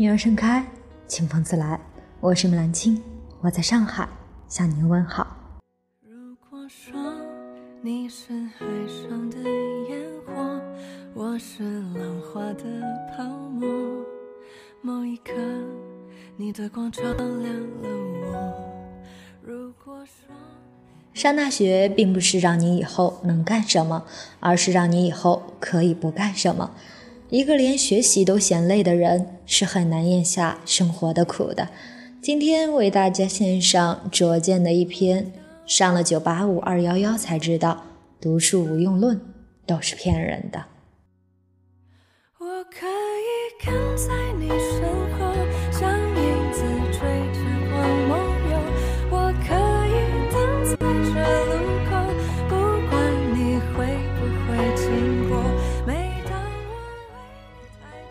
鸟儿盛开，清风自来。我是木兰青，我在上海向您问好。如果说你是海上的烟火，我是浪花的泡沫，某一刻你的光照亮了我。如果说上大学并不是让你以后能干什么，而是让你以后可以不干什么。一个连学习都嫌累的人，是很难咽下生活的苦的。今天为大家献上拙见的一篇：上了九八五二幺幺才知道，读书无用论都是骗人的。我可以跟在你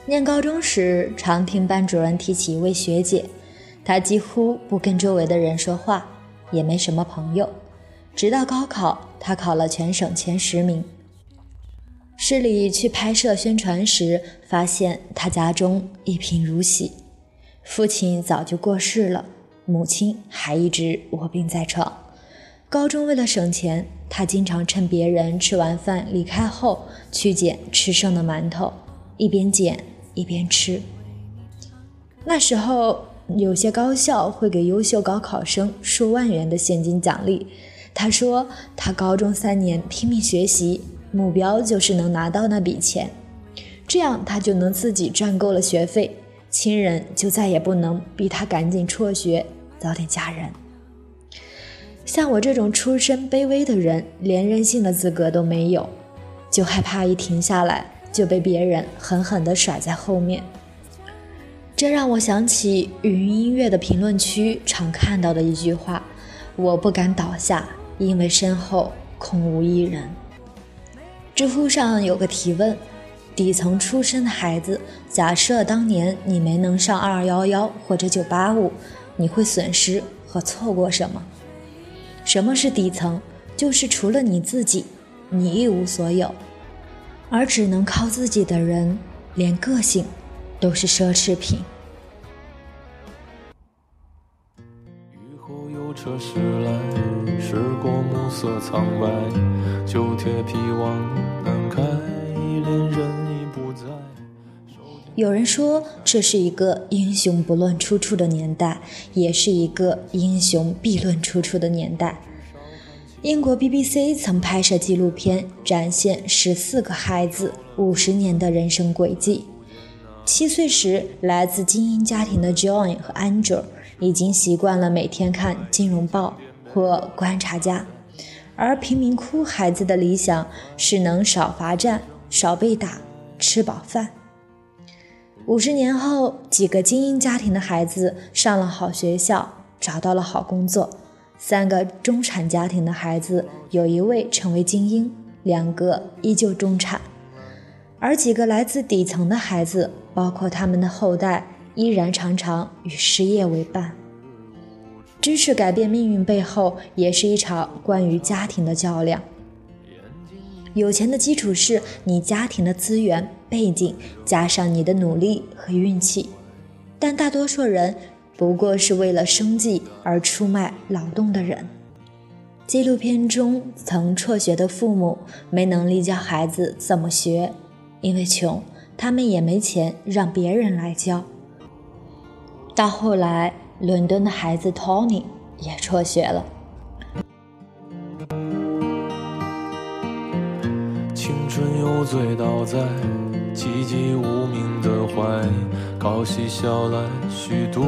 念高中时，常听班主任提起一位学姐，她几乎不跟周围的人说话，也没什么朋友。直到高考，她考了全省前十名。市里去拍摄宣传时，发现她家中一贫如洗，父亲早就过世了，母亲还一直卧病在床。高中为了省钱，她经常趁别人吃完饭离开后，去捡吃剩的馒头，一边捡一边吃。那时候，有些高校会给优秀高考生数万元的现金奖励。他说，他高中三年拼命学习，目标就是能拿到那笔钱，这样他就能自己赚够了学费，亲人就再也不能逼他赶紧辍学，早点嫁人。像我这种出身卑微的人，连任性的资格都没有，就害怕一停下来就被别人狠狠地甩在后面。这让我想起云音乐的评论区常看到的一句话：“我不敢倒下，因为身后空无一人。”知乎上有个提问：底层出身的孩子，假设当年你没能上二幺幺或者九八五，你会损失和错过什么？什么是底层？就是除了你自己，你一无所有，而只能靠自己的人，连个性都是奢侈品。雨后有车驶来，驶过暮色苍白，旧铁皮往南开，恋人已不在。有人说，这是一个英雄不论出处的年代，也是一个英雄必论出处的年代。英国 BBC 曾拍摄纪录片，展现十四个孩子五十年的人生轨迹。七岁时，来自精英家庭的 John 和 Andrew 已经习惯了每天看《金融报》或《观察家》，而贫民窟孩子的理想是能少罚站、少被打、吃饱饭。五十年后，几个精英家庭的孩子上了好学校，找到了好工作；三个中产家庭的孩子，有一位成为精英，两个依旧中产。而几个来自底层的孩子，包括他们的后代，依然常常与失业为伴。知识改变命运背后，也是一场关于家庭的较量。有钱的基础是你家庭的资源背景，加上你的努力和运气。但大多数人不过是为了生计而出卖劳动的人。纪录片中曾辍学的父母没能力教孩子怎么学，因为穷，他们也没钱让别人来教。到后来，伦敦的孩子 Tony 也辍学了。青春又醉倒在寂寂无名的怀，靠嬉笑来虚度。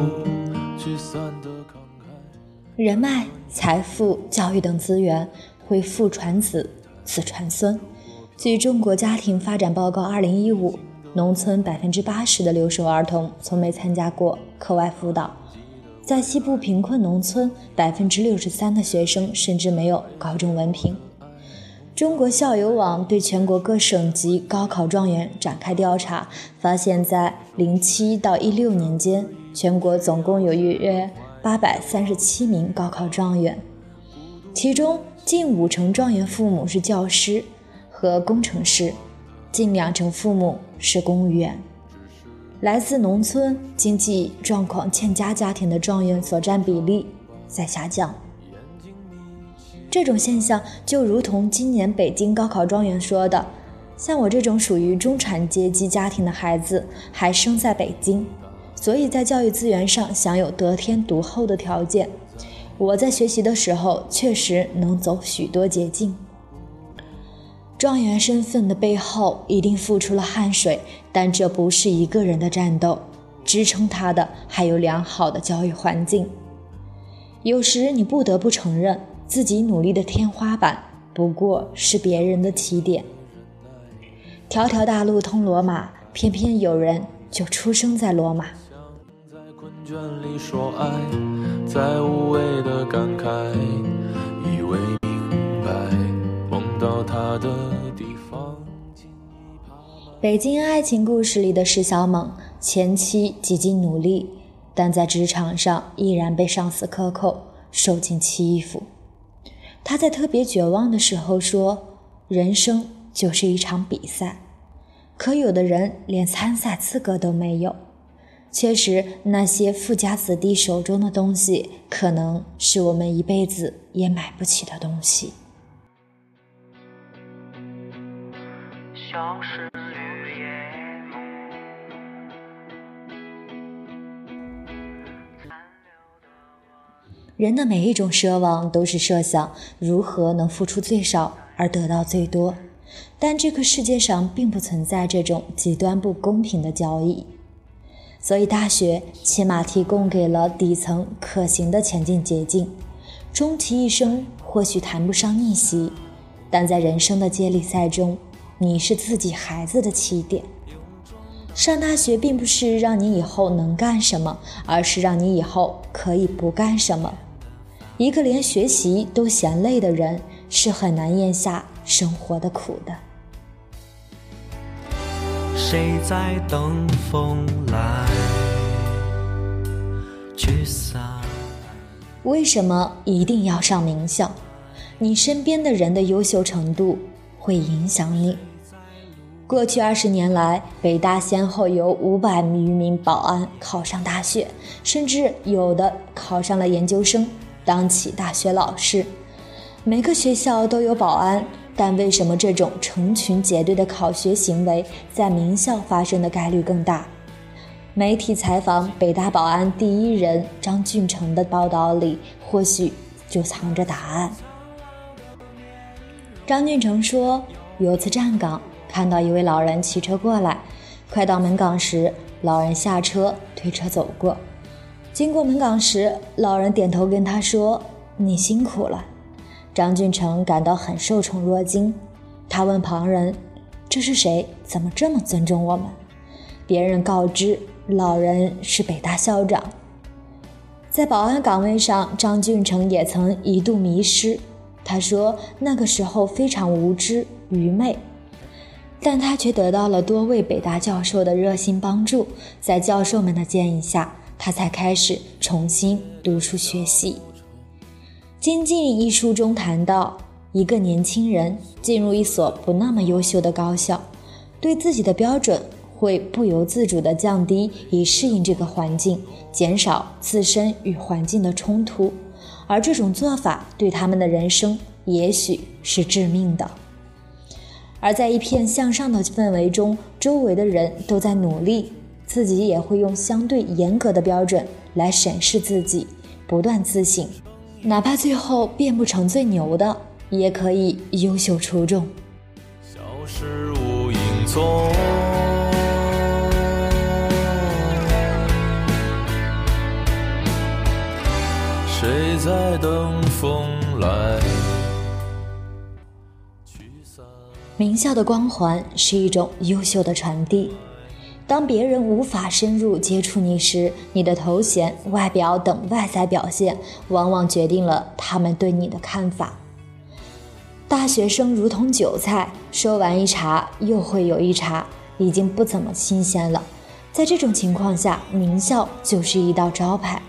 人脉、财富、教育等资源会父传子，子传孙。据《中国家庭发展报告（二零一五）》，农村百分之八十的留守儿童从没参加过课外辅导，在西部贫困农村，百分之六十三的学生甚至没有高中文凭。中国校友网对全国各省级高考状元展开调查，发现，在零七到一六年间，全国总共有约八百三十七名高考状元，其中近五成状元父母是教师和工程师，近两成父母是公务员。来自农村、经济状况欠佳家庭的状元所占比例在下降。这种现象就如同今年北京高考状元说的：“像我这种属于中产阶级家庭的孩子，还生在北京，所以在教育资源上享有得天独厚的条件。我在学习的时候，确实能走许多捷径。”状元身份的背后一定付出了汗水，但这不是一个人的战斗，支撑他的还有良好的教育环境。有时你不得不承认，自己努力的天花板不过是别人的起点。条条大路通罗马，偏偏有人就出生在罗马。在困倦里说爱，在无谓的感慨，以为明白，梦到他的地方。北京爱情故事里的石小猛，前期几经努力，但在职场上依然被上司克扣，受尽欺负。他在特别绝望的时候说：“人生就是一场比赛，可有的人连参赛资格都没有。”确实，那些富家子弟手中的东西，可能是我们一辈子也买不起的东西。消失于夜幕。人的每一种奢望都是设想如何能付出最少而得到最多，但这个世界上并不存在这种极端不公平的交易，所以大学起码提供给了底层可行的前进捷径。终其一生或许谈不上逆袭，但在人生的接力赛中，你是自己孩子的起点。上大学并不是让你以后能干什么，而是让你以后可以不干什么。一个连学习都嫌累的人，是很难咽下生活的苦的。谁在等风来驱散？为什么一定要上名校？你身边的人的优秀程度会影响你。过去二十年来，北大先后有五百余名保安考上大学，甚至有的考上了研究生，当起大学老师。每个学校都有保安，但为什么这种成群结队的考学行为在名校发生的概率更大？媒体采访北大保安第一人张俊成的报道里，或许就藏着答案。张俊成说，有次站岗。看到一位老人骑车过来，快到门岗时，老人下车推车走过。经过门岗时，老人点头跟他说：“你辛苦了。”张俊成感到很受宠若惊。他问旁人：“这是谁？怎么这么尊重我们？”别人告知老人是北大校长。在保安岗位上，张俊成也曾一度迷失。他说：“那个时候非常无知愚昧。”但他却得到了多位北大教授的热心帮助，在教授们的建议下，他才开始重新读书学习。《精进》一书中谈到，一个年轻人进入一所不那么优秀的高校，对自己的标准会不由自主地降低，以适应这个环境，减少自身与环境的冲突，而这种做法对他们的人生也许是致命的。而在一片向上的氛围中，周围的人都在努力，自己也会用相对严格的标准来审视自己，不断自省，哪怕最后变不成最牛的，也可以优秀出众。消失无影踪。谁在等风来？名校的光环是一种优秀的传递。当别人无法深入接触你时，你的头衔、外表等外在表现，往往决定了他们对你的看法。大学生如同韭菜，说完一茬又会有一茬，已经不怎么新鲜了。在这种情况下，名校就是一道招牌。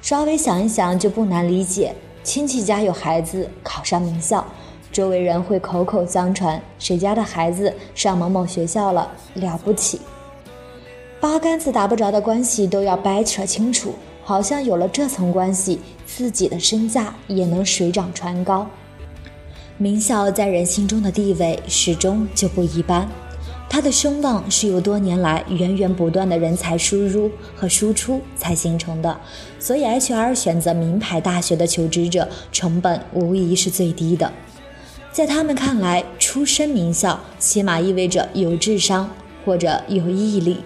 稍微想一想就不难理解，亲戚家有孩子考上名校。周围人会口口相传，谁家的孩子上某某学校了，了不起。八竿子打不着的关系都要掰扯清楚，好像有了这层关系，自己的身价也能水涨船高。名校在人心中的地位始终就不一般，它的声望是由多年来源源不断的人才输入和输出才形成的，所以 HR 选择名牌大学的求职者成本无疑是最低的。在他们看来，出身名校起码意味着有智商或者有毅力。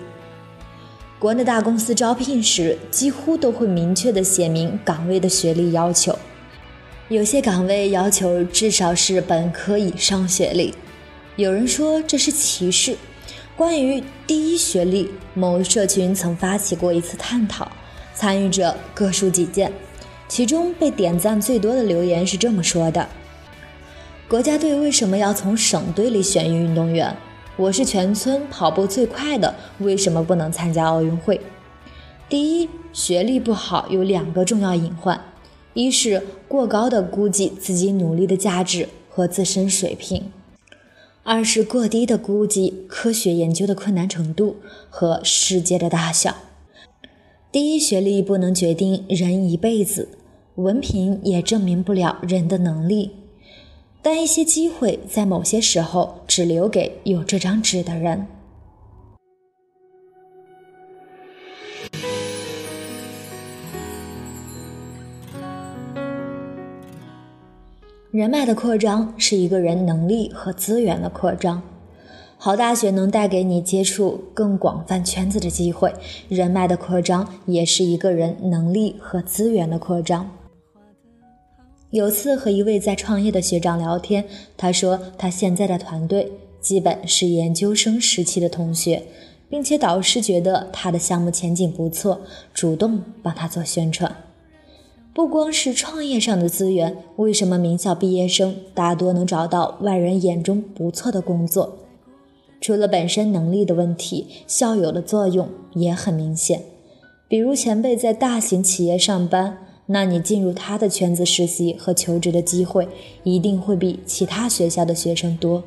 国内大公司招聘时几乎都会明确的写明岗位的学历要求。有些岗位要求至少是本科以上学历，有人说这是歧视。关于第一学历，某社群曾发起过一次探讨，参与者各抒己见。其中被点赞最多的留言是这么说的：“国家队为什么要从省队里选运动员？我是全村跑步最快的，为什么不能参加奥运会？”第一，学历不好有两个重要隐患。一是过高的估计自己努力的价值和自身水平，二是过低的估计科学研究的困难程度和世界的大小。第一学历不能决定人一辈子，文凭也证明不了人的能力，但一些机会在某些时候只留给有这张纸的人。人脉的扩张是一个人能力和资源的扩张。好大学能带给你接触更广泛圈子的机会，人脉的扩张也是一个人能力和资源的扩张。有次和一位在创业的学长聊天，他说他现在的团队基本是研究生时期的同学，并且导师觉得他的项目前景不错，主动帮他做宣传。不光是创业上的资源，为什么名校毕业生大多能找到外人眼中不错的工作？除了本身能力的问题，校友的作用也很明显。比如前辈在大型企业上班，那你进入他的圈子实习和求职的机会，一定会比其他学校的学生多。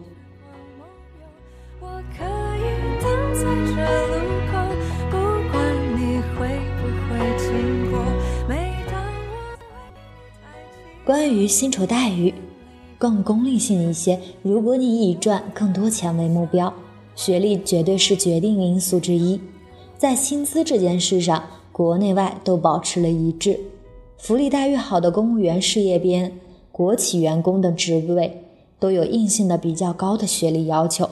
关于薪酬待遇，更功利性一些。如果你以赚更多钱为目标，学历绝对是决定因素之一。在薪资这件事上，国内外都保持了一致。福利待遇好的公务员、事业编、国企员工等职位，都有硬性的比较高的学历要求。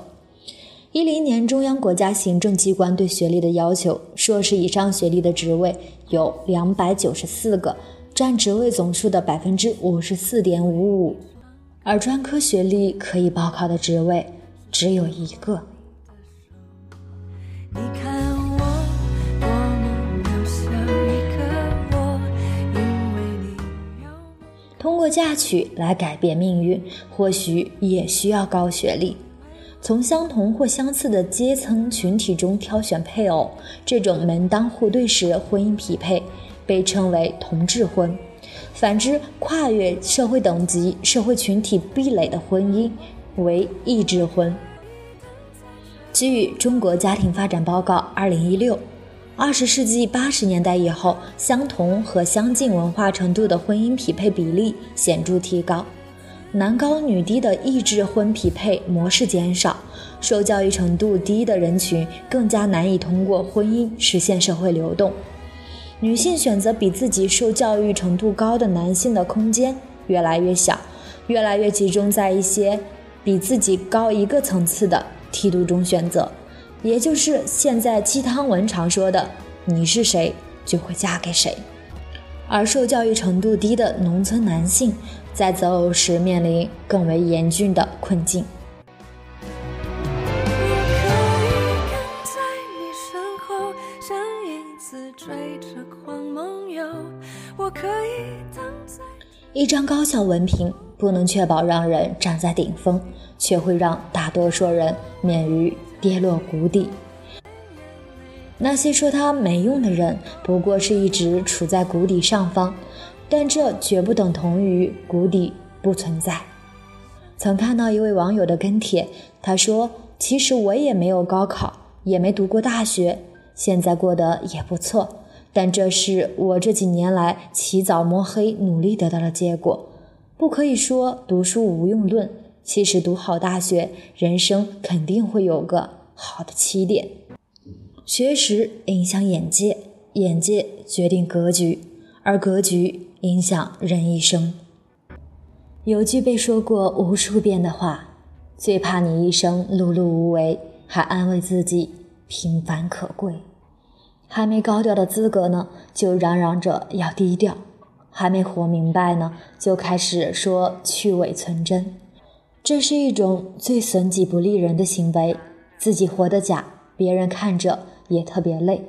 一零年，中央国家行政机关对学历的要求，硕士以上学历的职位有两百九十四个，占职位总数的百分之五十四点五五，而专科学历可以报考的职位只有一个。嫁娶来改变命运，或许也需要高学历。从相同或相似的阶层群体中挑选配偶，这种门当户对式婚姻匹配被称为同质婚。反之，跨越社会等级、社会群体壁垒的婚姻为异质婚。据《中国家庭发展报告（二零一六）》，二十世纪八十年代以后，相同和相近文化程度的婚姻匹配比例显著提高。男高女低的异质婚匹配模式减少，受教育程度低的人群更加难以通过婚姻实现社会流动。女性选择比自己受教育程度高的男性的空间越来越小，越来越集中在一些比自己高一个层次的梯度中选择，也就是现在鸡汤文常说的“你是谁就会嫁给谁”。而受教育程度低的农村男性，在择偶时面临更为严峻的困境。我可以跟在你身后，像影子追着光梦游。我可以等在。一张高校文凭不能确保让人站在顶峰，却会让大多数人免于跌落谷底。那些说他没用的人，不过是一直处在谷底上方，但这绝不等同于谷底不存在。曾看到一位网友的跟帖，他说：“其实我也没有高考，也没读过大学，现在过得也不错，但这是我这几年来起早摸黑努力得到的结果。不可以说读书无用论，其实读好大学，人生肯定会有个好的起点。学识影响眼界，眼界决定格局，而格局影响人一生。有句被说过无数遍的话：最怕你一生碌碌无为，还安慰自己平凡可贵。还没高调的资格呢，就嚷嚷着要低调；还没活明白呢，就开始说去伪存真。这是一种最损己不利人的行为，自己活得假，别人看着。也特别累，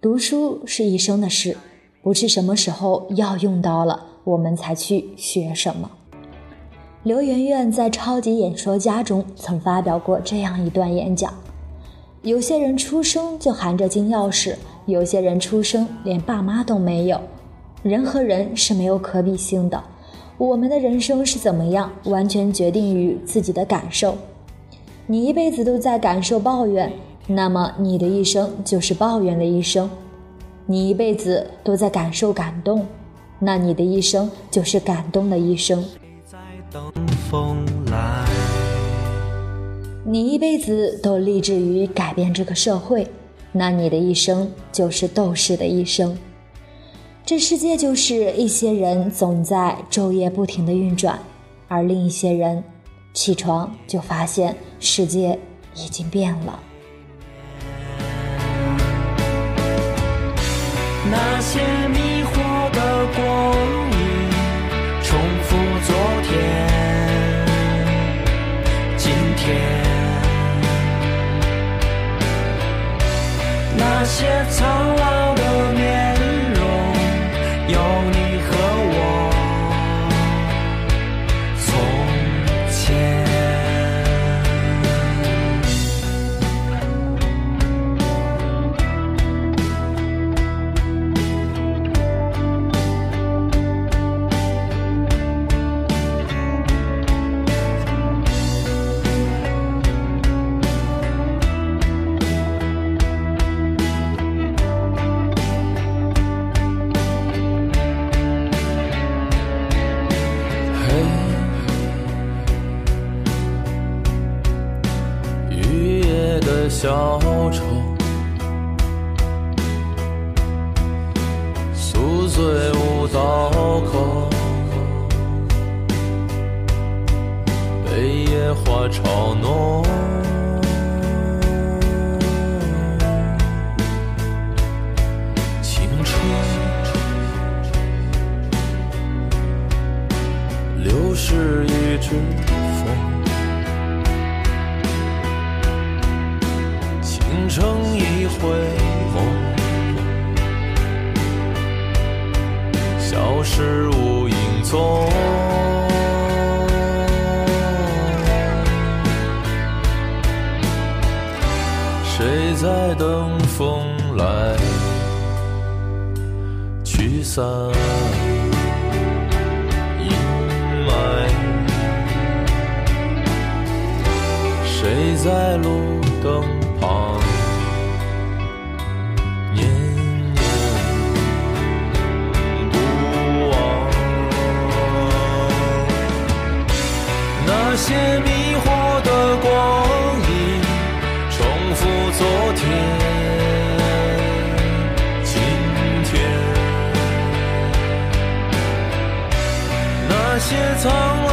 读书是一生的事，不是什么时候要用到了我们才去学什么。刘媛媛在《超级演说家》中曾发表过这样一段演讲：有些人出生就含着金钥匙，有些人出生连爸妈都没有。人和人是没有可比性的，我们的人生是怎么样，完全决定于自己的感受。你一辈子都在感受抱怨。那么你的一生就是抱怨的一生，你一辈子都在感受感动，那你的一生就是感动的一生。你一辈子都立志于改变这个社会，那你的一生就是斗士的一生。这世界就是一些人总在昼夜不停的运转，而另一些人起床就发现世界已经变了。那些迷惑的光阴，重复昨天、今天。那些苍老花嘲弄。等风来驱散阴霾。谁在路灯旁念念不忘那些那些从未。